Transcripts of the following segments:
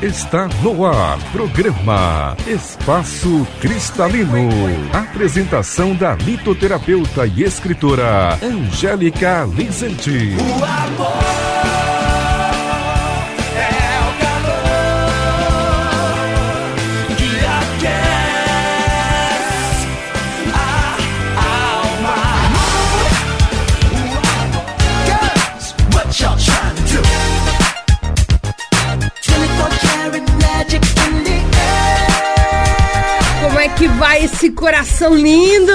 Está no ar, programa Espaço Cristalino. Apresentação da litoterapeuta e escritora Angélica Lizenti. O amor. Coração lindo?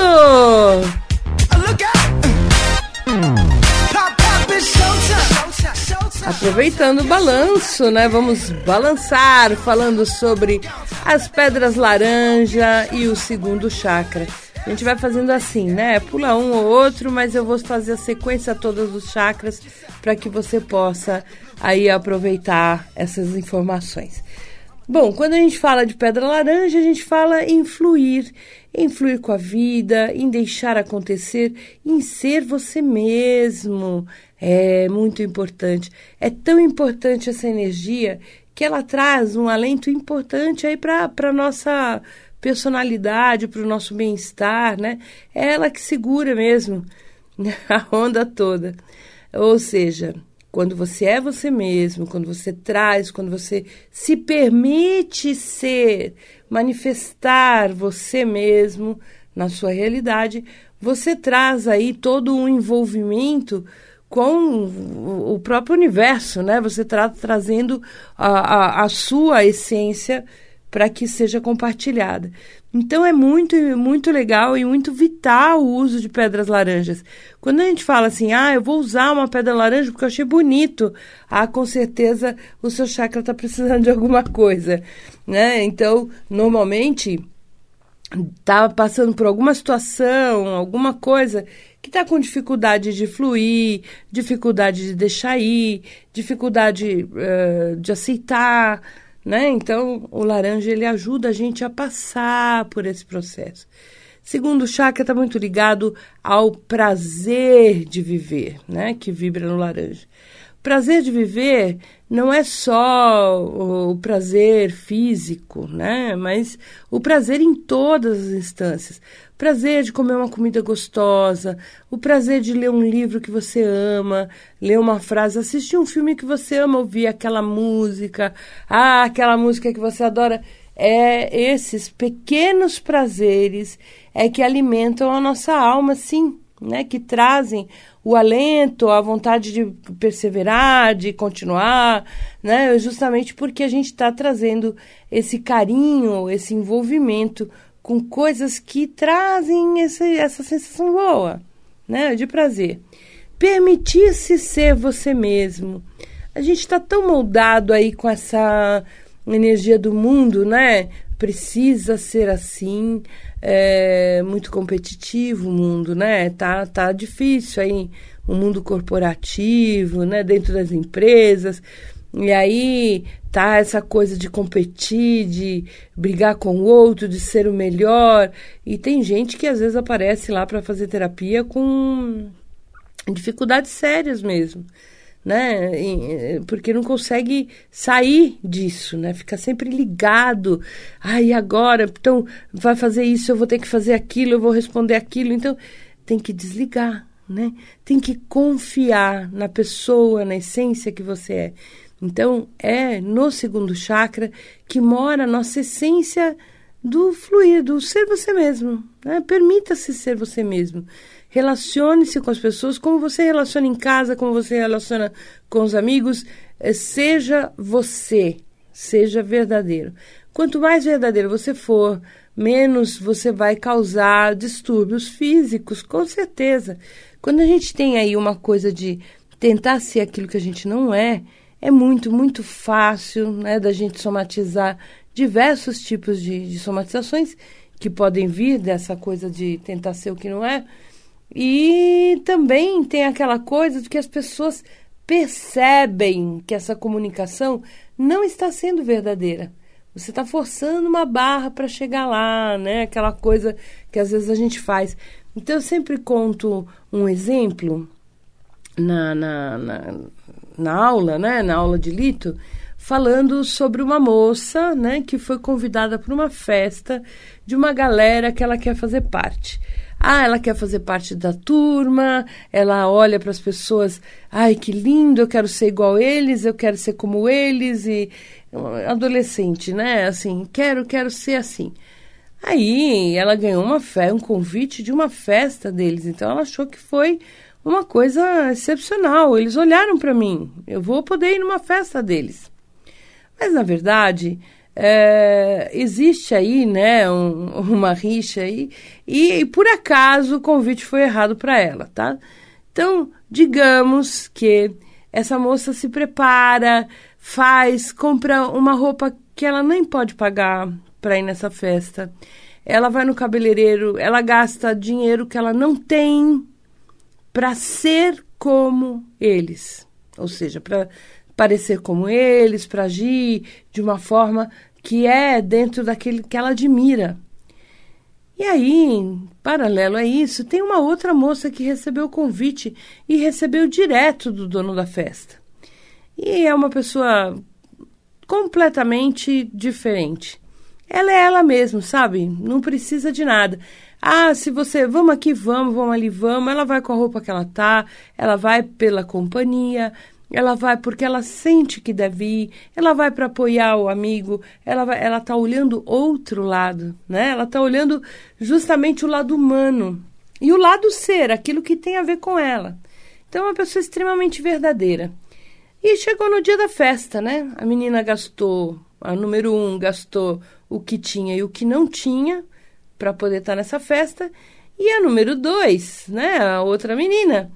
Aproveitando o balanço, né? Vamos balançar falando sobre as pedras laranja e o segundo chakra. A gente vai fazendo assim, né? Pula um ou outro, mas eu vou fazer a sequência toda dos chakras para que você possa aí aproveitar essas informações. Bom, quando a gente fala de pedra laranja, a gente fala em fluir, em fluir com a vida, em deixar acontecer, em ser você mesmo. É muito importante. É tão importante essa energia que ela traz um alento importante aí para a nossa personalidade, para o nosso bem-estar, né? É ela que segura mesmo a onda toda. Ou seja, quando você é você mesmo, quando você traz, quando você se permite ser, manifestar você mesmo na sua realidade, você traz aí todo um envolvimento com o próprio universo, né? Você está trazendo a, a, a sua essência para que seja compartilhada. Então é muito, muito legal e muito vital o uso de pedras laranjas. Quando a gente fala assim, ah, eu vou usar uma pedra laranja porque eu achei bonito, ah, com certeza o seu chakra está precisando de alguma coisa, né? Então, normalmente está passando por alguma situação, alguma coisa que está com dificuldade de fluir, dificuldade de deixar ir, dificuldade uh, de aceitar, né? Então, o laranja ele ajuda a gente a passar por esse processo. Segundo chakra está muito ligado ao prazer de viver, né? Que vibra no laranja. Prazer de viver não é só o prazer físico, né? Mas o prazer em todas as instâncias. Prazer de comer uma comida gostosa, o prazer de ler um livro que você ama, ler uma frase, assistir um filme que você ama, ouvir aquela música, ah, aquela música que você adora. É esses pequenos prazeres é que alimentam a nossa alma, sim, né? Que trazem o alento, a vontade de perseverar, de continuar, né? Justamente porque a gente está trazendo esse carinho, esse envolvimento com coisas que trazem esse, essa sensação boa, né? De prazer. Permitir-se ser você mesmo. A gente está tão moldado aí com essa energia do mundo, né? Precisa ser assim é muito competitivo o mundo, né? Tá, tá difícil aí o mundo corporativo, né? Dentro das empresas. E aí tá essa coisa de competir, de brigar com o outro, de ser o melhor. E tem gente que às vezes aparece lá para fazer terapia com dificuldades sérias mesmo né? Porque não consegue sair disso, né? Fica sempre ligado. Ai, agora, então vai fazer isso, eu vou ter que fazer aquilo, eu vou responder aquilo. Então tem que desligar, né? Tem que confiar na pessoa, na essência que você é. Então é no segundo chakra que mora a nossa essência do fluir, do ser você mesmo. Né? Permita-se ser você mesmo. Relacione-se com as pessoas como você relaciona em casa, como você relaciona com os amigos. Eh, seja você, seja verdadeiro. Quanto mais verdadeiro você for, menos você vai causar distúrbios físicos, com certeza. Quando a gente tem aí uma coisa de tentar ser aquilo que a gente não é, é muito, muito fácil né, da gente somatizar diversos tipos de, de somatizações que podem vir dessa coisa de tentar ser o que não é. E também tem aquela coisa de que as pessoas percebem que essa comunicação não está sendo verdadeira. Você está forçando uma barra para chegar lá, né? Aquela coisa que às vezes a gente faz. Então eu sempre conto um exemplo na, na, na, na aula, né, na aula de lito, falando sobre uma moça, né, que foi convidada para uma festa de uma galera que ela quer fazer parte. Ah, ela quer fazer parte da turma, ela olha para as pessoas, ai que lindo, eu quero ser igual eles, eu quero ser como eles e adolescente, né? Assim, quero, quero ser assim. Aí ela ganhou uma fé, um convite de uma festa deles, então ela achou que foi uma coisa excepcional. Eles olharam para mim, eu vou poder ir numa festa deles. Mas na verdade, é, existe aí, né, um, uma rixa aí, e, e, por acaso o convite foi errado para ela, tá? Então, digamos que essa moça se prepara, faz, compra uma roupa que ela nem pode pagar para ir nessa festa. Ela vai no cabeleireiro, ela gasta dinheiro que ela não tem para ser como eles, ou seja, para parecer como eles, para agir de uma forma que é dentro daquele que ela admira. E aí, paralelo a isso, tem uma outra moça que recebeu o convite e recebeu direto do dono da festa. E é uma pessoa completamente diferente. Ela é ela mesma, sabe? Não precisa de nada. Ah, se você, vamos aqui, vamos, vamos ali, vamos. Ela vai com a roupa que ela tá, ela vai pela companhia, ela vai porque ela sente que deve ir, ela vai para apoiar o amigo, ela vai, ela tá olhando outro lado, né? Ela tá olhando justamente o lado humano e o lado ser, aquilo que tem a ver com ela. Então é uma pessoa extremamente verdadeira. E chegou no dia da festa, né? A menina gastou, a número um gastou o que tinha e o que não tinha para poder estar tá nessa festa. E a número dois, né? A outra menina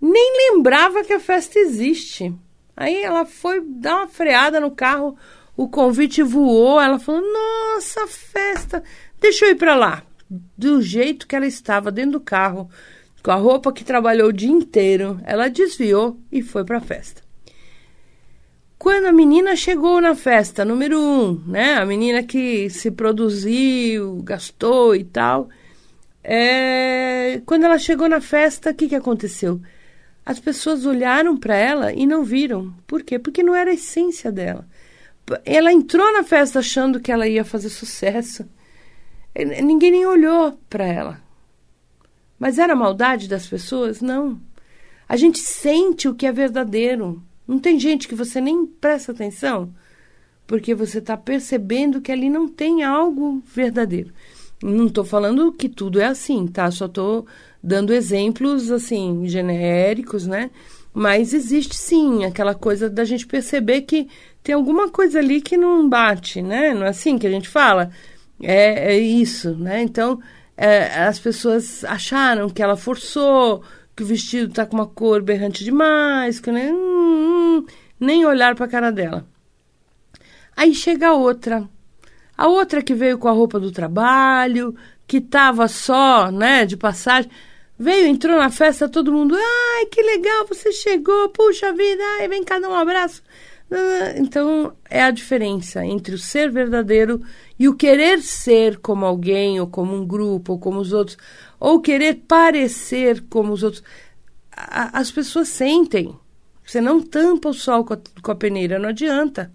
nem lembrava que a festa existe. Aí ela foi dar uma freada no carro, o convite voou, ela falou: "Nossa, festa, deixa eu ir para lá". Do jeito que ela estava dentro do carro, com a roupa que trabalhou o dia inteiro, ela desviou e foi para a festa. Quando a menina chegou na festa, número um, né? A menina que se produziu, gastou e tal. É... Quando ela chegou na festa, o que, que aconteceu? As pessoas olharam para ela e não viram. Por quê? Porque não era a essência dela. Ela entrou na festa achando que ela ia fazer sucesso. Ninguém nem olhou para ela. Mas era maldade das pessoas? Não. A gente sente o que é verdadeiro. Não tem gente que você nem presta atenção porque você está percebendo que ali não tem algo verdadeiro. Não estou falando que tudo é assim, tá? Só estou dando exemplos assim genéricos, né? Mas existe sim aquela coisa da gente perceber que tem alguma coisa ali que não bate, né? Não é assim que a gente fala? É, é isso, né? Então é, as pessoas acharam que ela forçou, que o vestido tá com uma cor berrante demais, que nem, hum, nem olhar para a cara dela. Aí chega a outra. A outra que veio com a roupa do trabalho, que tava só, né, de passagem. Veio, entrou na festa, todo mundo, ai, que legal, você chegou, puxa vida, ai, vem cá dar um abraço. Então, é a diferença entre o ser verdadeiro e o querer ser como alguém, ou como um grupo, ou como os outros, ou querer parecer como os outros. as pessoas sentem. Você não tampa o sol com a peneira, não adianta.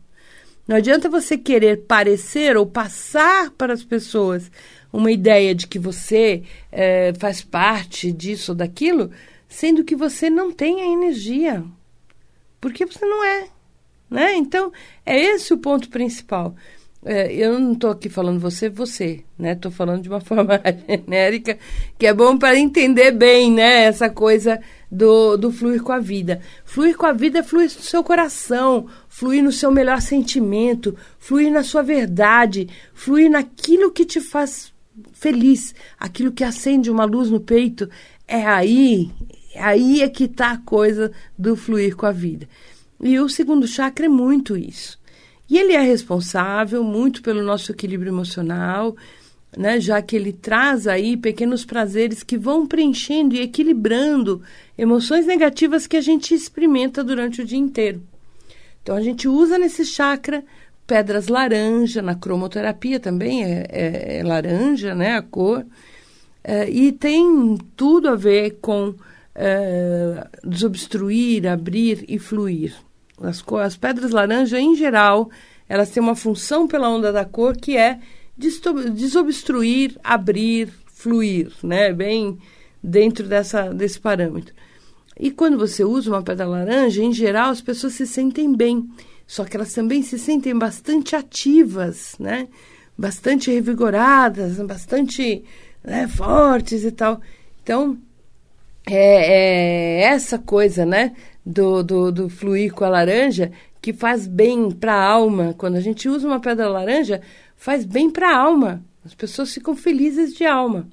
Não adianta você querer parecer ou passar para as pessoas uma ideia de que você é, faz parte disso ou daquilo, sendo que você não tem a energia. Porque você não é. Né? Então, é esse o ponto principal. É, eu não estou aqui falando você, você, né? Estou falando de uma forma genérica, que é bom para entender bem, né? Essa coisa do, do fluir com a vida. Fluir com a vida é fluir no seu coração, fluir no seu melhor sentimento, fluir na sua verdade, fluir naquilo que te faz feliz, aquilo que acende uma luz no peito, é aí, aí é que está a coisa do fluir com a vida. E o segundo chakra é muito isso. E ele é responsável muito pelo nosso equilíbrio emocional, né, já que ele traz aí pequenos prazeres que vão preenchendo e equilibrando emoções negativas que a gente experimenta durante o dia inteiro. Então a gente usa nesse chakra pedras laranja, na cromoterapia também é, é, é laranja, né, a cor, é, e tem tudo a ver com é, desobstruir, abrir e fluir. As, as pedras laranja, em geral, elas têm uma função pela onda da cor que é desobstruir, abrir, fluir, né? Bem dentro dessa, desse parâmetro. E quando você usa uma pedra laranja, em geral, as pessoas se sentem bem. Só que elas também se sentem bastante ativas, né? Bastante revigoradas, bastante né, fortes e tal. Então, é, é essa coisa, né? Do, do, do fluir com a laranja que faz bem para a alma. Quando a gente usa uma pedra laranja, faz bem para a alma. As pessoas ficam felizes de alma.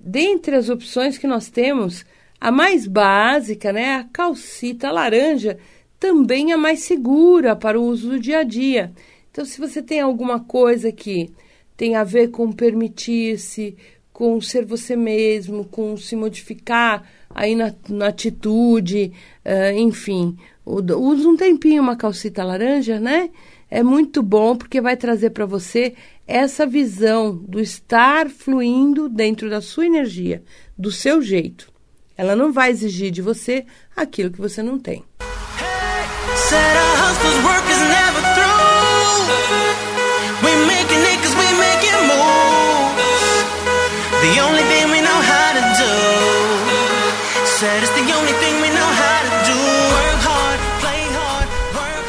Dentre as opções que nós temos, a mais básica, né, a calcita laranja, também é mais segura para o uso do dia a dia. Então, se você tem alguma coisa que tem a ver com permitir-se, com ser você mesmo, com se modificar aí na, na atitude, uh, enfim, Usa um tempinho uma calcita laranja, né? É muito bom porque vai trazer para você essa visão do estar fluindo dentro da sua energia, do seu jeito. Ela não vai exigir de você aquilo que você não tem.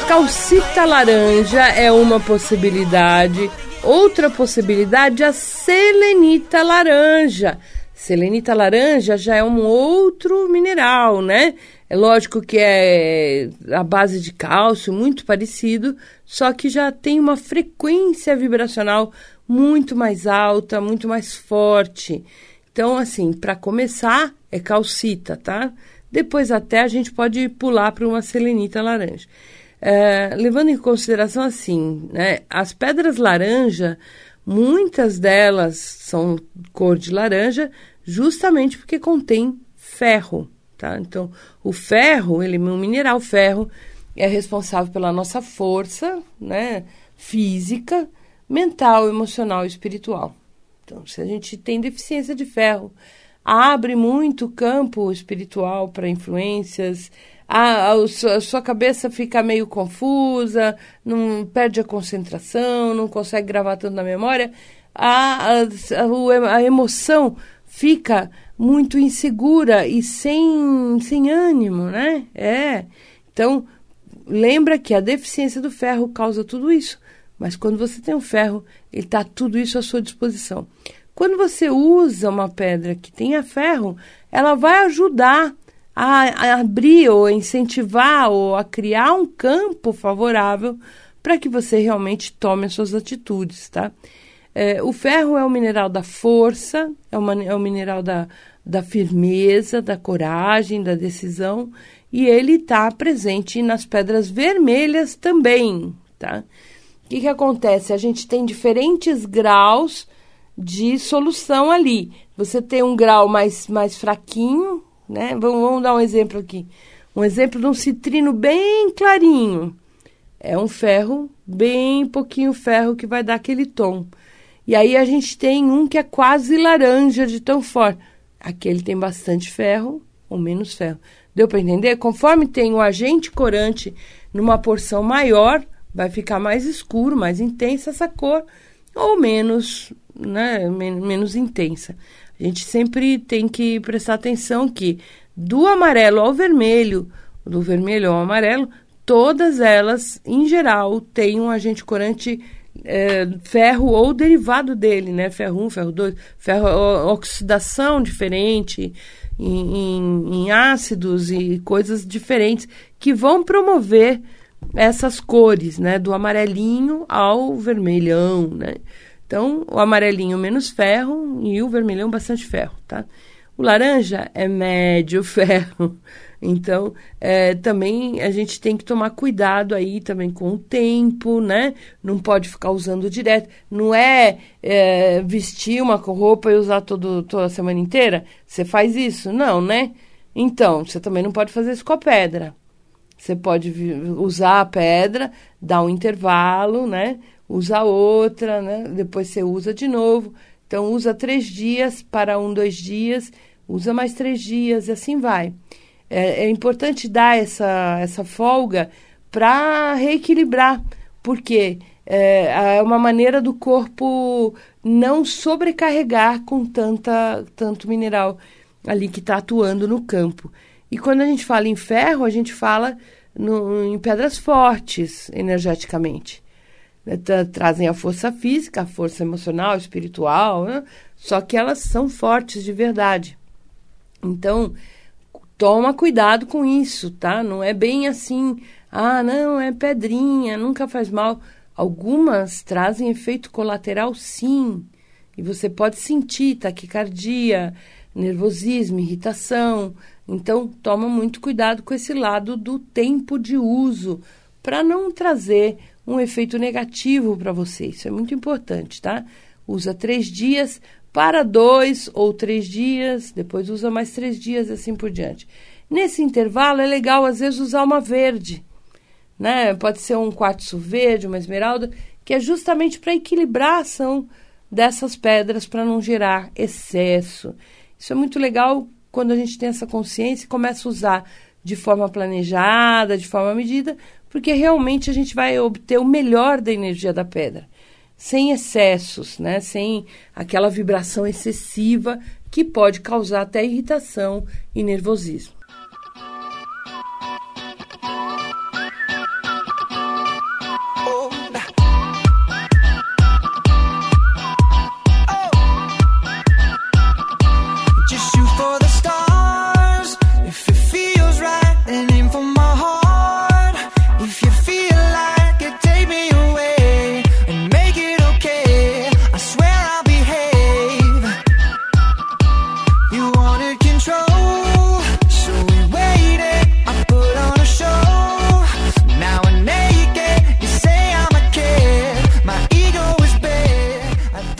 Calcita laranja é uma possibilidade. Outra possibilidade, a selenita laranja. Selenita laranja já é um outro mineral, né? É lógico que é a base de cálcio, muito parecido, só que já tem uma frequência vibracional muito mais alta, muito mais forte. Então, assim, para começar, é calcita, tá? Depois até a gente pode pular para uma selenita laranja. É, levando em consideração assim, né, as pedras laranja, muitas delas são cor de laranja, justamente porque contém ferro, tá? Então, o ferro, ele é um mineral ferro, é responsável pela nossa força, né, física, mental, emocional e espiritual. Então, se a gente tem deficiência de ferro, abre muito o campo espiritual para influências, a, a, a, sua cabeça fica meio confusa, não perde a concentração, não consegue gravar tanto na memória, a, a, a emoção fica muito insegura e sem, sem ânimo, né? É. Então, lembra que a deficiência do ferro causa tudo isso. Mas quando você tem o ferro, ele está tudo isso à sua disposição. Quando você usa uma pedra que tenha ferro, ela vai ajudar a, a abrir ou incentivar ou a criar um campo favorável para que você realmente tome as suas atitudes, tá? É, o ferro é o mineral da força, é, uma, é o mineral da, da firmeza, da coragem, da decisão, e ele está presente nas pedras vermelhas também, tá? O que, que acontece? A gente tem diferentes graus de solução ali. Você tem um grau mais, mais fraquinho, né? Vamos, vamos dar um exemplo aqui. Um exemplo de um citrino bem clarinho. É um ferro, bem pouquinho ferro, que vai dar aquele tom. E aí a gente tem um que é quase laranja de tão forte. Aquele tem bastante ferro ou menos ferro. Deu para entender? Conforme tem o agente corante numa porção maior, vai ficar mais escuro, mais intensa essa cor, ou menos, né, men menos intensa. A gente sempre tem que prestar atenção que do amarelo ao vermelho, do vermelho ao amarelo, todas elas, em geral, têm um agente corante é, ferro ou derivado dele, né? Ferro 1, ferro 2, ferro, oxidação diferente em, em, em ácidos e coisas diferentes que vão promover essas cores, né? Do amarelinho ao vermelhão, né? Então, o amarelinho menos ferro e o vermelhão bastante ferro, tá? O laranja é médio ferro. Então, é, também a gente tem que tomar cuidado aí também com o tempo, né? Não pode ficar usando direto. Não é, é vestir uma roupa e usar todo, toda a semana inteira. Você faz isso? Não, né? Então, você também não pode fazer isso com a pedra. Você pode usar a pedra, dar um intervalo, né? usa outra, né? depois você usa de novo. Então, usa três dias para um, dois dias, usa mais três dias e assim vai. É, é importante dar essa, essa folga para reequilibrar, porque é, é uma maneira do corpo não sobrecarregar com tanta, tanto mineral ali que está atuando no campo. E quando a gente fala em ferro, a gente fala no, em pedras fortes energeticamente. Trazem a força física, a força emocional, espiritual, né? só que elas são fortes de verdade. Então, toma cuidado com isso, tá? Não é bem assim, ah, não, é pedrinha, nunca faz mal. Algumas trazem efeito colateral, sim. E você pode sentir taquicardia, nervosismo, irritação. Então, toma muito cuidado com esse lado do tempo de uso, para não trazer um efeito negativo para você. Isso é muito importante, tá? Usa três dias, para dois ou três dias, depois usa mais três dias e assim por diante. Nesse intervalo é legal, às vezes, usar uma verde. Né? Pode ser um quartzo verde, uma esmeralda, que é justamente para equilibrar a ação dessas pedras para não gerar excesso. Isso é muito legal quando a gente tem essa consciência e começa a usar de forma planejada, de forma medida, porque realmente a gente vai obter o melhor da energia da pedra sem excessos, né? sem aquela vibração excessiva que pode causar até irritação e nervosismo.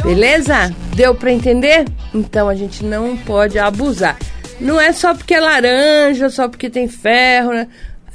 Beleza? Deu para entender? Então a gente não pode abusar. Não é só porque é laranja, só porque tem ferro, né?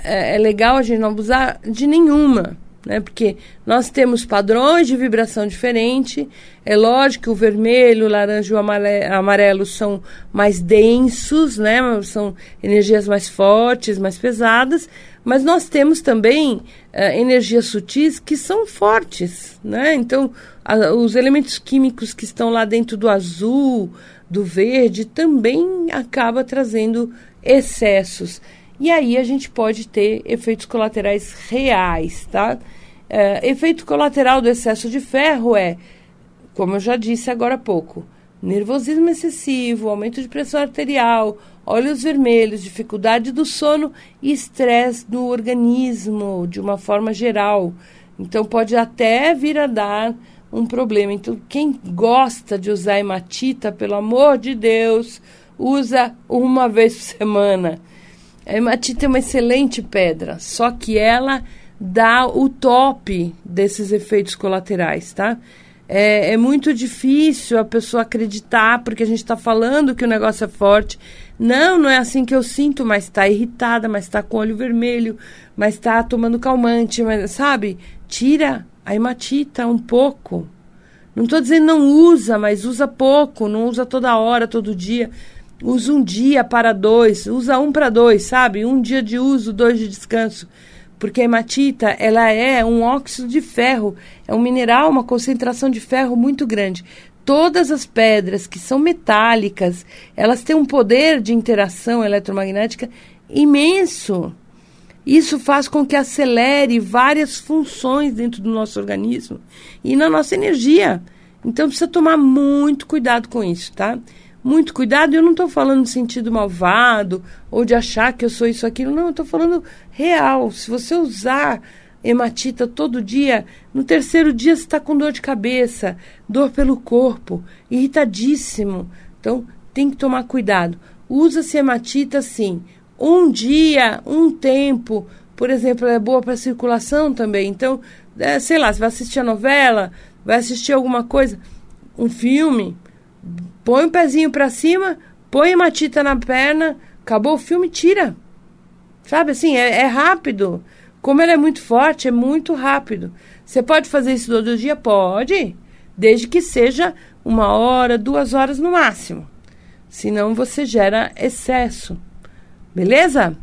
é, é legal a gente não abusar de nenhuma, né? Porque nós temos padrões de vibração diferente. É lógico que o vermelho, o laranja e o amarelo são mais densos, né? São energias mais fortes, mais pesadas. Mas nós temos também uh, energias sutis que são fortes, né? Então, a, os elementos químicos que estão lá dentro do azul, do verde, também acaba trazendo excessos. E aí a gente pode ter efeitos colaterais reais, tá? Uh, efeito colateral do excesso de ferro é, como eu já disse agora há pouco, nervosismo excessivo, aumento de pressão arterial, olhos vermelhos, dificuldade do sono e estresse no organismo de uma forma geral. Então pode até vir a dar um problema. Então quem gosta de usar hematita, pelo amor de Deus, usa uma vez por semana. A hematita é uma excelente pedra, só que ela dá o top desses efeitos colaterais, tá? É, é muito difícil a pessoa acreditar, porque a gente está falando que o negócio é forte. Não, não é assim que eu sinto, mas está irritada, mas está com olho vermelho, mas está tomando calmante, mas sabe? Tira a hematita um pouco. Não estou dizendo não usa, mas usa pouco, não usa toda hora, todo dia. Usa um dia para dois, usa um para dois, sabe? Um dia de uso, dois de descanso porque a hematita ela é um óxido de ferro, é um mineral, uma concentração de ferro muito grande. Todas as pedras que são metálicas, elas têm um poder de interação eletromagnética imenso. Isso faz com que acelere várias funções dentro do nosso organismo e na nossa energia. Então precisa tomar muito cuidado com isso, tá? Muito cuidado. Eu não estou falando no sentido malvado ou de achar que eu sou isso aquilo. Não, eu estou falando real. Se você usar hematita todo dia, no terceiro dia você está com dor de cabeça, dor pelo corpo, irritadíssimo. Então tem que tomar cuidado. Usa-se hematita sim. Um dia, um tempo, por exemplo, é boa para circulação também. Então, é, sei lá, você vai assistir a novela, vai assistir alguma coisa, um filme, põe o pezinho para cima, põe uma tita na perna, acabou o filme, tira. Sabe assim, é, é rápido. Como ele é muito forte, é muito rápido. Você pode fazer isso todo dia? Pode, desde que seja uma hora, duas horas no máximo. senão você gera excesso. Beleza?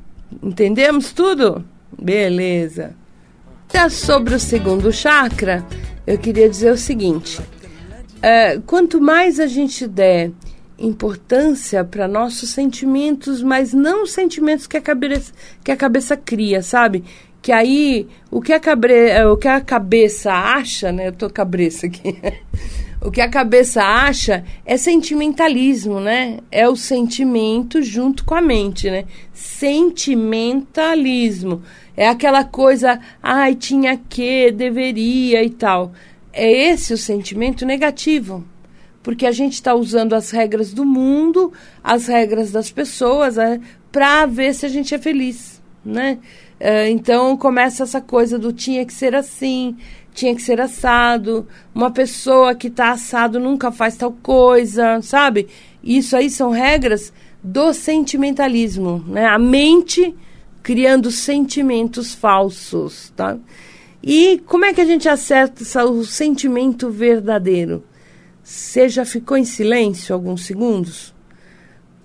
Entendemos tudo? Beleza. Sobre o segundo chakra, eu queria dizer o seguinte: é, quanto mais a gente der importância para nossos sentimentos, mas não os sentimentos que a cabeça, que a cabeça cria, sabe? Que aí o que a, cabre, é, o que a cabeça acha, né? Eu tô cabeça aqui. o que a cabeça acha é sentimentalismo, né? É o sentimento junto com a mente, né? Sentimentalismo. É aquela coisa, ai, tinha que, deveria e tal. É esse o sentimento negativo porque a gente está usando as regras do mundo, as regras das pessoas, é, para ver se a gente é feliz, né? É, então começa essa coisa do tinha que ser assim, tinha que ser assado, uma pessoa que está assado nunca faz tal coisa, sabe? Isso aí são regras do sentimentalismo, né? A mente criando sentimentos falsos, tá? E como é que a gente acerta o sentimento verdadeiro? Você já ficou em silêncio alguns segundos?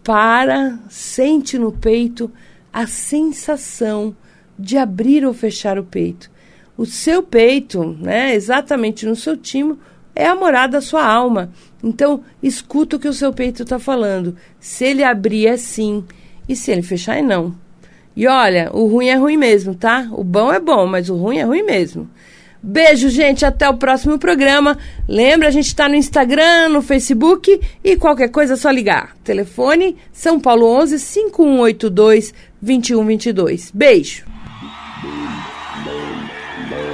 Para, sente no peito a sensação de abrir ou fechar o peito. O seu peito, né, exatamente no seu timo, é a morada da sua alma. Então, escuta o que o seu peito está falando. Se ele abrir é sim, e se ele fechar é não. E olha, o ruim é ruim mesmo, tá? O bom é bom, mas o ruim é ruim mesmo. Beijo, gente. Até o próximo programa. Lembra, a gente está no Instagram, no Facebook e qualquer coisa é só ligar. Telefone São Paulo 11 5182 2122. Beijo.